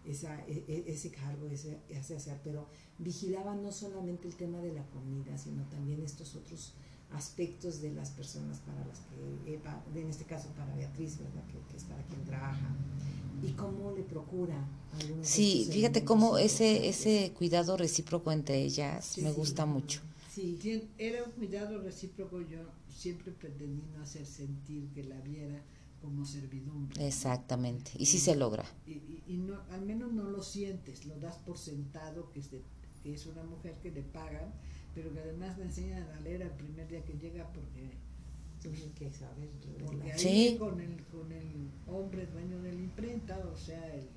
Speaker 2: esa, e- e- ese cargo, ese, ese hacer, pero vigilaba no solamente el tema de la comida, sino también estos otros aspectos de las personas para las que, eh, en este caso para Beatriz, ¿verdad? Que, que es para quien trabaja, y cómo le procura de
Speaker 1: Sí, fíjate cómo ese, ese cuidado recíproco entre ellas
Speaker 4: Sí,
Speaker 1: me
Speaker 4: sí.
Speaker 1: gusta mucho.
Speaker 2: Sí,
Speaker 4: Era un cuidado recíproco, yo siempre pretendí no hacer sentir que la viera como servidumbre.
Speaker 1: Exactamente. Y sí se logra.
Speaker 4: Y, y- y no, al menos no lo sientes, lo das por sentado que, se- que es una mujer que le pagan, pero que además le enseñan a leer el primer día que llega porque,
Speaker 2: tienen que saber.
Speaker 4: porque ahí
Speaker 1: Sí.
Speaker 4: con, el, con el hombre dueño de la imprenta, o sea, el,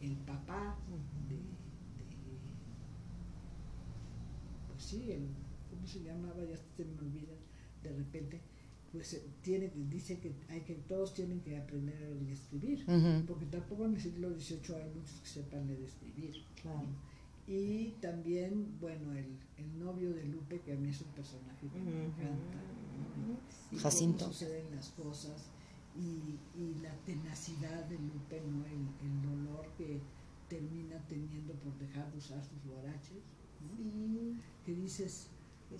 Speaker 4: el papá de, de- pues sí, el, ¿cómo se llamaba? Ya se me olvida de repente, pues eh, tiene, dice que hay que todos tienen que aprender a leer y escribir, porque tampoco en el siglo XVIII hay muchos que sepan leer y escribir.
Speaker 2: Claro.
Speaker 4: Y también, bueno, el, el novio de Lupe, que a mí es un personaje que me encanta. ¿no? Y
Speaker 1: Jacinto.
Speaker 4: cómo suceden las cosas y, y la tenacidad de Lupe, ¿no? El, el dolor que termina teniendo por dejar de usar sus guaraches. ¿no? Que dices,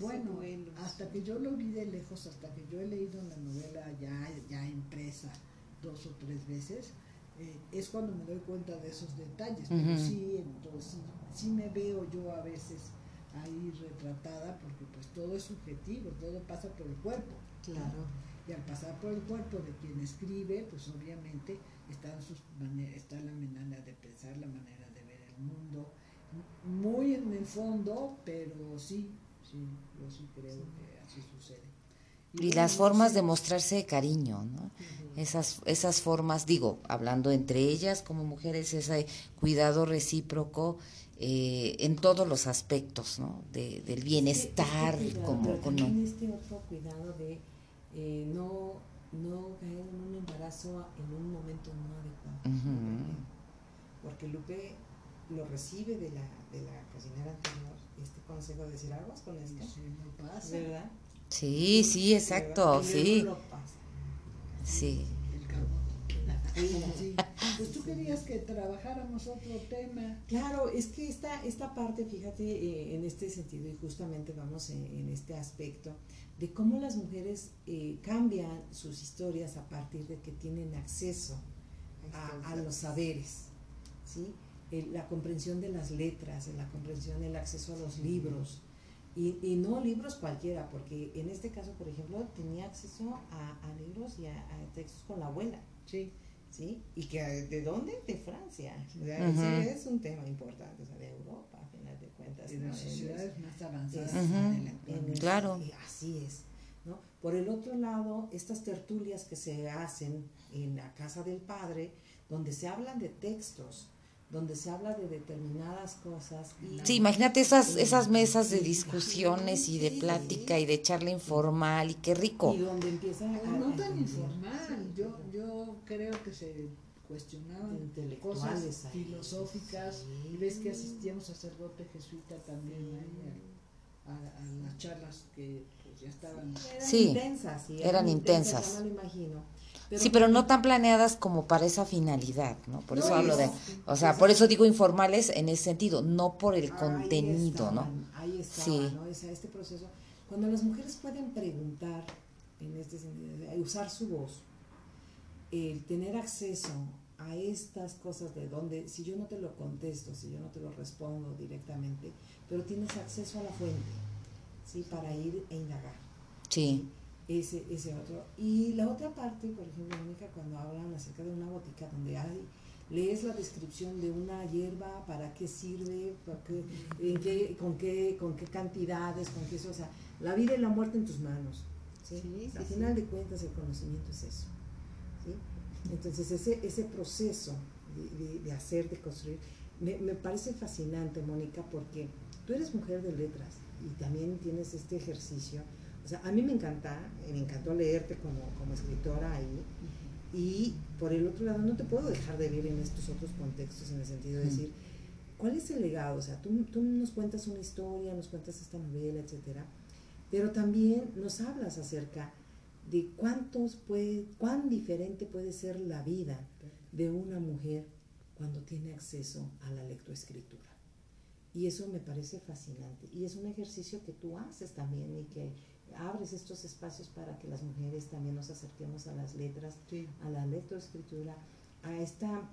Speaker 4: bueno,
Speaker 3: duelo,
Speaker 4: hasta
Speaker 3: sí.
Speaker 4: que yo lo vi de lejos, hasta que yo he leído la novela ya, ya impresa dos o tres veces, eh, es cuando me doy cuenta de esos detalles. Pero
Speaker 1: Ujú.
Speaker 4: sí, entonces, sí, me veo yo a veces ahí retratada, porque pues todo es subjetivo, todo pasa por el cuerpo.
Speaker 3: Claro.
Speaker 4: Y al pasar por el cuerpo de quien escribe, pues obviamente están sus está la manera de pensar, la manera de ver el mundo, muy en el fondo, pero sí, sí, yo sí creo que así sucede.
Speaker 1: Y, las formas de mostrarse de cariño, ¿no? Esas, esas formas, digo, hablando entre ellas como mujeres, ese cuidado recíproco eh, en todos los aspectos, ¿no? De, del bienestar, como...
Speaker 2: con este otro cuidado de eh, no, no caer en un embarazo en un momento no adecuado. Porque Lupe lo recibe de la, de la cocinera anterior, este consejo de decir aguas con esto. Sí, no pasa. ¿Verdad?
Speaker 1: Sí, sí, exacto, sí. Sí.
Speaker 4: Pues tú querías que trabajáramos otro tema.
Speaker 2: Claro, es que esta, esta parte, fíjate, eh, en este sentido, y justamente vamos en, este aspecto, de cómo las mujeres eh, cambian sus historias a partir de que tienen acceso a, a los saberes, ¿sí? la comprensión de las letras, la comprensión del acceso a los libros. Y, y, no libros cualquiera, porque en este caso, por ejemplo, tenía acceso a, a libros y a, textos con la abuela. Sí. ¿Sí? Y que de dónde? De Francia. Ese es un tema importante, o sea, de Europa, a final de cuentas.
Speaker 4: De las sociedades más avanzadas.
Speaker 1: claro.
Speaker 2: así es. ¿no? Por el otro lado, estas tertulias que se hacen en la casa del padre, donde se hablan de textos, donde se habla de determinadas cosas.
Speaker 1: sí, imagínate esas, esas mesas de discusiones y de plática y de charla informal y qué rico.
Speaker 2: Y donde empieza
Speaker 4: No tan informal, yo, yo creo que se cuestionaban cosas filosóficas y ves que asistíamos a sacerdote jesuita también a, a, las charlas que pues, ya estaban...
Speaker 2: Eran intensas.
Speaker 1: eran, intensas.
Speaker 2: no lo imagino
Speaker 1: sí, pero no tan planeadas como para esa finalidad, ¿no? Por eso hablo de, o sea, por eso digo informales en ese sentido, no por el contenido, ¿no?
Speaker 2: Ahí está, sí. ¿no? este proceso. Cuando las mujeres pueden preguntar, en este sentido, usar su voz, el tener acceso a estas cosas de donde, si yo no te lo contesto, si yo no te lo respondo directamente, pero tienes acceso a la fuente, ¿sí? Para ir e indagar.
Speaker 1: Sí
Speaker 2: ese, ese otro. Y la otra parte, por ejemplo, Mónica, cuando hablan acerca de una botica donde hay, lees la descripción de una hierba, para qué sirve, en qué, con, qué, con qué cantidades, con qué eso, o sea, la vida y la muerte en tus manos. ¿sí? Al final de cuentas, el conocimiento es eso. ¿sí? Entonces, ese, ese proceso de, de, hacer, de construir, me, me parece fascinante, Mónica, porque tú eres mujer de letras y también tienes este ejercicio o sea, a mí me encanta, me encantó leerte como, como escritora ahí. Y por el otro lado, no te puedo dejar de ver en estos otros contextos, en el sentido de decir, ¿cuál es el legado? O sea, tú, tú nos cuentas una historia, nos cuentas esta novela, etcétera, pero también nos hablas acerca de cuántos puede, cuán diferente puede ser la vida de una mujer cuando tiene acceso a la lectoescritura. Y eso me parece fascinante. Y es un ejercicio que tú haces también y que abres estos espacios para que las mujeres también nos acerquemos a las letras, a la lectoescritura, a esta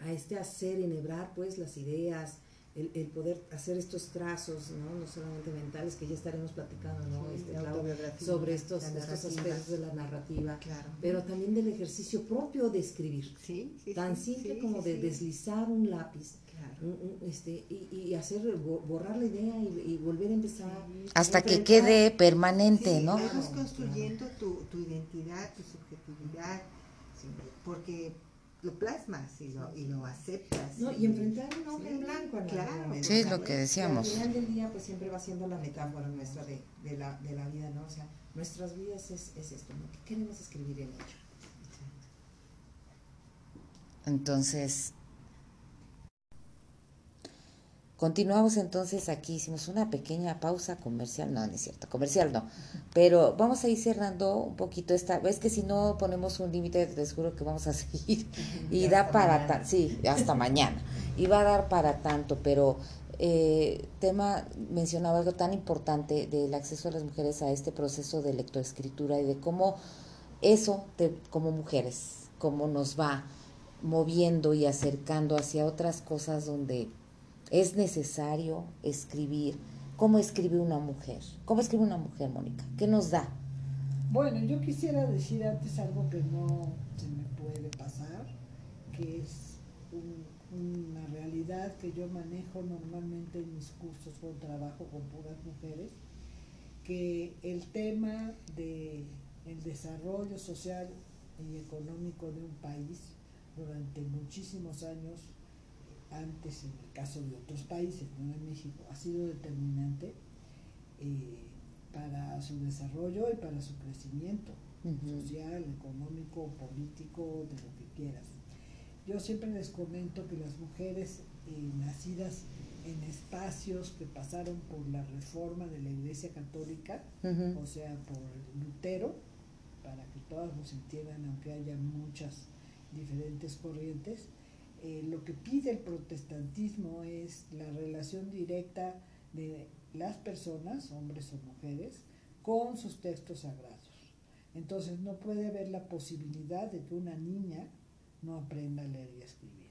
Speaker 2: a este hacer enhebrar pues las ideas, el, el, poder hacer estos trazos, ¿no? no solamente mentales, que ya estaremos platicando ¿no? este, sobre estos, estos, aspectos de la narrativa, claro. pero también del ejercicio propio de escribir, sí, tan simple como de deslizar un lápiz este, y, hacer borrar la idea y, volver a empezar.
Speaker 1: Hasta que quede permanente, ¿no?
Speaker 3: Vamos construyendo tu, tu identidad, tu subjetividad, porque lo plasmas y lo, y lo aceptas.
Speaker 2: No, y enfrentar un hombre en blanco.
Speaker 3: claro.
Speaker 1: Sí, es lo que decíamos.
Speaker 2: Al final del día, pues siempre va siendo la metáfora nuestra de, de, la, de la vida, ¿no? O sea, nuestras vidas es, es esto, ¿no? ¿Qué queremos escribir en ello?
Speaker 1: Entonces, Continuamos entonces aquí, hicimos una pequeña pausa comercial, no, no es cierto, comercial no, pero vamos a ir cerrando un poquito esta, ves que si no ponemos un límite, les juro que vamos a seguir y da para tanto, sí, hasta mañana, y va a dar para tanto, pero eh, tema mencionaba algo tan importante del acceso de las mujeres a este proceso de lectoescritura y de cómo eso, como mujeres, cómo nos va moviendo y acercando hacia otras cosas donde es necesario escribir. ¿Cómo escribe una mujer? ¿Cómo escribe una mujer, Mónica? ¿Qué nos da?
Speaker 4: Bueno, yo quisiera decir antes algo que no se me puede pasar, que es una realidad que yo manejo normalmente en mis cursos con trabajo con puras mujeres, que el tema de el desarrollo social y económico de un país durante muchísimos años, antes en el caso de otros países, no en México, ha sido determinante eh, para su desarrollo y para su crecimiento social, económico, político, de lo que quieras. Yo siempre les comento que las mujeres eh, nacidas en espacios que pasaron por la reforma de la Iglesia Católica, o sea, por Lutero, para que todas nos entiendan, aunque haya muchas diferentes corrientes, eh, lo que pide el protestantismo es la relación directa de las personas, hombres o mujeres, con sus textos sagrados. Entonces no puede haber la posibilidad de que una niña no aprenda a leer y a escribir.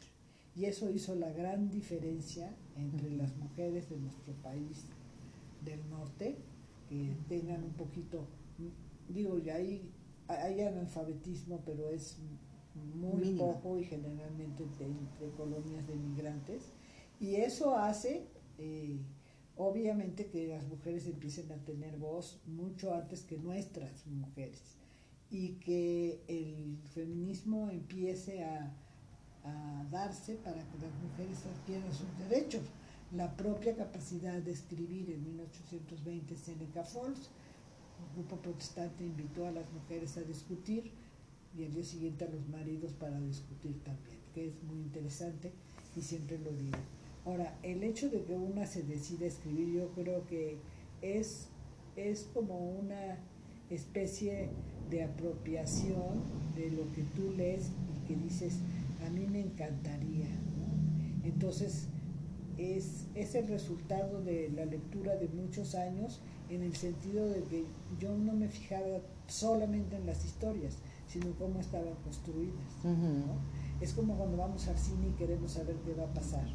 Speaker 4: Y eso hizo la gran diferencia entre las mujeres de nuestro país del norte, que tengan un poquito, digo, ya hay, hay analfabetismo, pero es muy poco y generalmente entre, colonias de migrantes. Y eso hace, eh, obviamente, que las mujeres empiecen a tener voz mucho antes que nuestras mujeres y que el feminismo empiece a, darse para que las mujeres adquieran sus derechos. La propia capacidad de escribir en 1820 Seneca Falls, un grupo protestante invitó a las mujeres a discutir y al día siguiente a los maridos para discutir también, que es muy interesante y siempre lo digo. Ahora, el hecho de que una se decida escribir, yo creo que es, es como una especie de apropiación de lo que tú lees y que dices, a mí me encantaría. Entonces, es, es el resultado de la lectura de muchos años en el sentido de que yo no me fijaba solamente en las historias, sino cómo estaban construidas. Es como cuando vamos al cine y queremos saber qué va a pasar.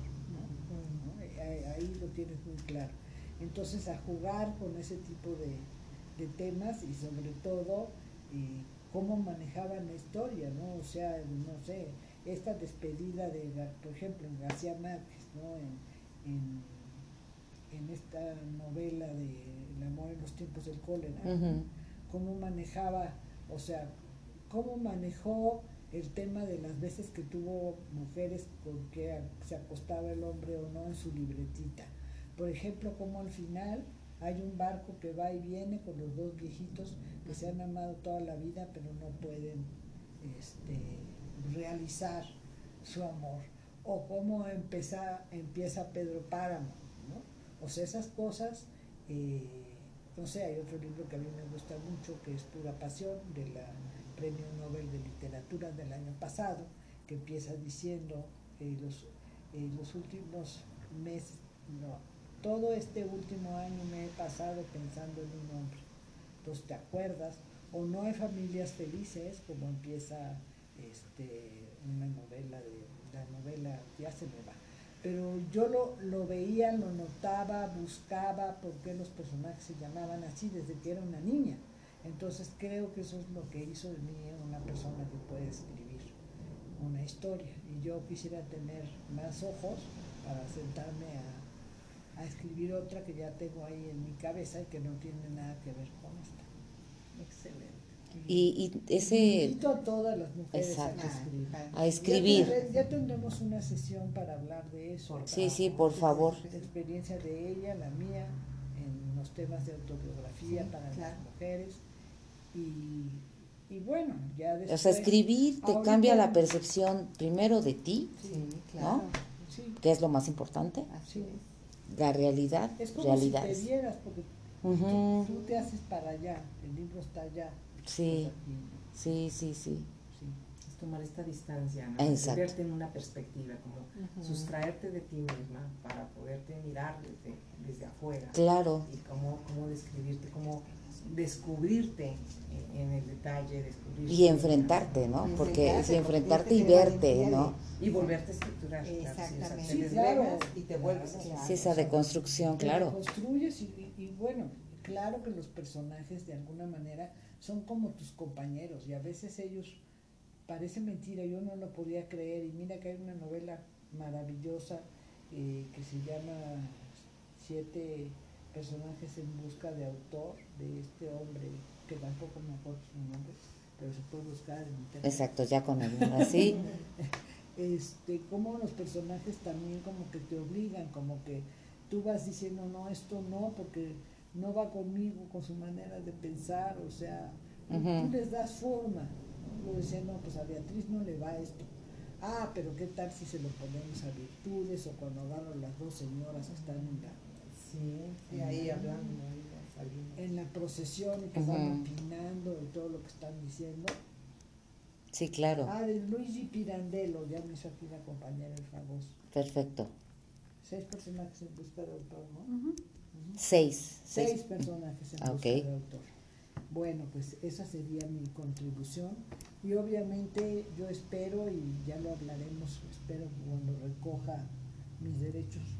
Speaker 4: Ahí, lo tienes muy claro. Entonces, a jugar con ese tipo de, de temas y sobre todo eh, cómo manejaban la historia, ¿no? O sea, no sé, esta despedida de, por ejemplo, en García Márquez, ¿no? En, esta novela de El amor en los tiempos del cólera, cómo manejaba, o sea, cómo manejó el tema de las veces que tuvo mujeres con que se acostaba el hombre o no en su libretita. Por ejemplo, cómo al final hay un barco que va y viene con los dos viejitos que se han amado toda la vida, pero no pueden este, realizar su amor. O cómo empieza, empieza Pedro Páramo. ¿no? O sea, esas cosas, eh, no sé, hay otro libro que a mí me gusta mucho, que es Pura Pasión, del Premio Nobel de Literatura del año pasado, que empieza diciendo eh, los, eh, los últimos meses, no, todo este último año me he pasado pensando en un hombre. Entonces te acuerdas, o no hay familias felices, como empieza este, una novela de la novela, ya se me va. Pero yo lo, lo veía, lo notaba, buscaba por qué los personajes se llamaban así desde que era una niña. Entonces creo que eso es lo que hizo de mí una persona que puede escribir una historia. Y yo quisiera tener más ojos para sentarme a a escribir otra que ya tengo ahí en mi cabeza y que no tiene nada que ver con esta.
Speaker 1: Excelente. Y, y ese...
Speaker 4: Invito a todas las mujeres a escribir.
Speaker 1: A escribir.
Speaker 4: Ya, tendremos una sesión para hablar de eso.
Speaker 1: Sí, sí, por favor.
Speaker 4: La experiencia de ella, la mía, en los temas de autobiografía para las mujeres. Y, y, bueno, ya después...
Speaker 1: O sea, escribir te cambia la percepción primero de ti, sí, claro, ¿no? Sí. Que es lo más importante.
Speaker 4: Así es
Speaker 1: la realidad,
Speaker 4: es como
Speaker 1: realidad.
Speaker 4: Si te vieras, porque tú, te haces para allá, el libro está allá.
Speaker 1: Sí, sí, sí, sí.
Speaker 2: Es tomar esta distancia, ¿no? verte en una perspectiva, como sustraerte de ti misma para poderte mirar desde, desde afuera.
Speaker 1: Claro.
Speaker 2: Y cómo, cómo describirte, cómo descubrirte en el detalle, descubrirte.
Speaker 1: Y enfrentarte, ¿no? Porque es enfrentarte y verte, ¿no?
Speaker 2: Y volverte a estructurar.
Speaker 3: Exactamente.
Speaker 2: Sí, claro. y te vuelves
Speaker 1: a Sí, esa deconstrucción, claro.
Speaker 4: construyes y, y, bueno, claro que los personajes de alguna manera son como tus compañeros y a veces ellos, parece mentira, yo no lo podía creer y mira que hay una novela maravillosa eh, que se llama Siete personajes en busca de autor, de este hombre, que tampoco me acuerdo su nombre, pero se puede buscar en internet.
Speaker 1: Exacto, ya con el nombre así.
Speaker 4: este, como los personajes también como que te obligan, como que tú vas diciendo, no, esto no, porque no va conmigo, con su manera de pensar, o sea, tú les das forma. Yo decía, no, pues a Beatriz no le va esto. Ah, pero qué tal si se lo ponemos a virtudes o cuando agarran las dos señoras que están en la,
Speaker 2: sí, ahí hablando,
Speaker 4: en la procesión y que van opinando y todo lo que están diciendo.
Speaker 1: Sí, claro.
Speaker 4: Ah, de Luigi Pirandello, ya me hizo aquí la compañera el famoso.
Speaker 1: Perfecto.
Speaker 4: Seis personajes en busca de autor, ¿no?
Speaker 1: Seis.
Speaker 4: Seis. personajes en busca de autor. Bueno, pues esa sería mi contribución. Y obviamente yo espero, y ya lo hablaremos, espero cuando recoja mis derechos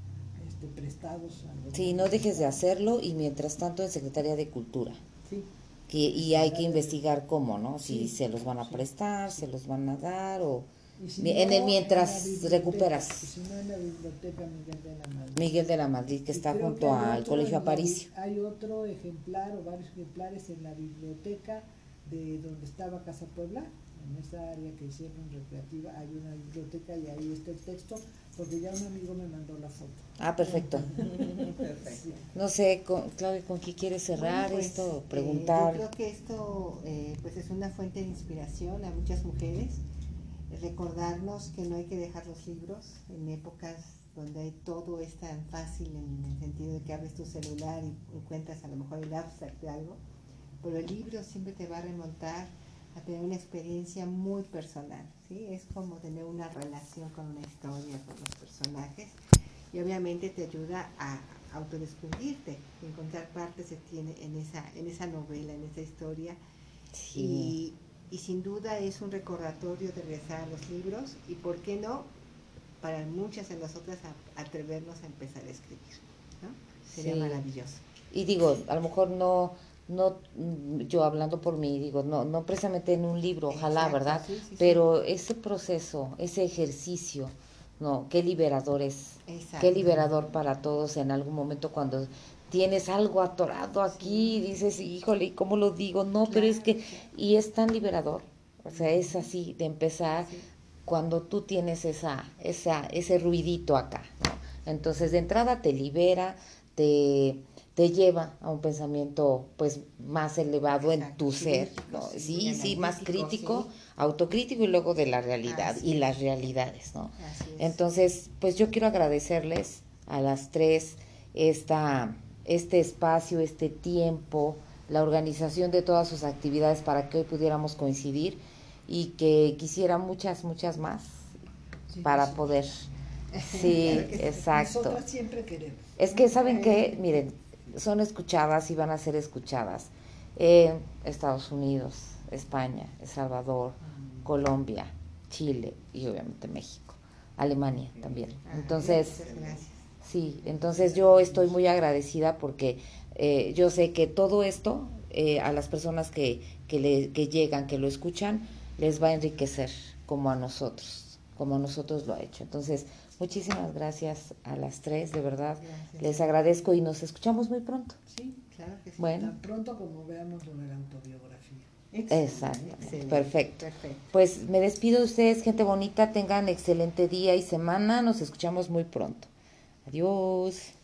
Speaker 4: este, prestados. A
Speaker 1: sí, no dejes de hacerlo y mientras tanto en Secretaría de Cultura.
Speaker 4: Sí.
Speaker 1: Que, y hay que investigar cómo, ¿no? Si se los van a prestar, se los van a dar o en el mientras recuperas.
Speaker 4: Si no en la biblioteca Miguel de la Madrid.
Speaker 1: Miguel de la Madrid, que está junto al Colegio Aparicio.
Speaker 4: Hay otro ejemplar o varios ejemplares en la biblioteca de donde estaba Casa Puebla, en esa área que hicieron recreativa, hay una biblioteca y ahí está el texto, porque ya un amigo me mandó la foto.
Speaker 1: Ah, perfecto. No sé, con, Claudia, ¿con qué quieres cerrar
Speaker 3: pues,
Speaker 1: esto?
Speaker 3: Eh,
Speaker 1: Preguntar.
Speaker 3: yo creo que esto eh, pues es una fuente de inspiración a muchas mujeres recordarnos que no hay que dejar los libros en épocas donde todo es tan fácil en el sentido de que abres tu celular y encuentras a lo mejor el abstract de algo, pero el libro siempre te va a remontar a tener una experiencia muy personal, ¿sí? Es como tener una relación con una historia, con los personajes y obviamente te ayuda a autodescubrirte, encontrar partes que tiene en esa, en esa novela, en esa historia y y sin duda es un recordatorio de regresar a los libros y, ¿por qué no? Para muchas de nosotras atrevernos a empezar a escribir. ¿no? Sería maravilloso.
Speaker 1: Y digo, a lo mejor no, no, yo hablando por mí, digo, no, no precisamente en un libro, ojalá, ¿verdad? Pero ese proceso, ese ejercicio, no, qué liberador es, qué liberador para todos en algún momento cuando tienes algo atorado aquí y dices, híjole, ¿y cómo lo digo? No, pero es que, y es tan liberador, o sea, es así de empezar cuando tú tienes esa, esa, ese ruidito acá, ¿no? Entonces, de entrada te libera, te, te lleva a un pensamiento, pues, más elevado en tu ser, ¿no? Sí, sí, más crítico, autocrítico y luego de la realidad y las realidades, ¿no? Entonces, pues yo quiero agradecerles a las tres esta este espacio, este tiempo, la organización de todas sus actividades para que hoy pudiéramos coincidir y que quisiera muchas, muchas más para poder. Sí, exacto.
Speaker 4: Siempre queremos.
Speaker 1: Es que, ¿saben qué? Miren, son escuchadas y van a ser escuchadas en Estados Unidos, España, El Salvador, Colombia, Chile y obviamente México, Alemania también. Ah, Entonces, Sí, entonces yo estoy muy agradecida porque eh, yo sé que todo esto eh, a las personas que, que, le, que llegan, que lo escuchan, les va a enriquecer como a nosotros, como a nosotros lo ha hecho. Entonces, muchísimas gracias a las tres, de verdad. Les agradezco y nos escuchamos muy pronto.
Speaker 4: Sí, claro que sí.
Speaker 1: Bueno.
Speaker 4: Tan pronto como veamos lo de la autobiografía.
Speaker 1: Exacto, perfecto. perfecto. Pues me despido de ustedes, gente bonita, tengan excelente día y semana, nos escuchamos muy pronto. Adiós.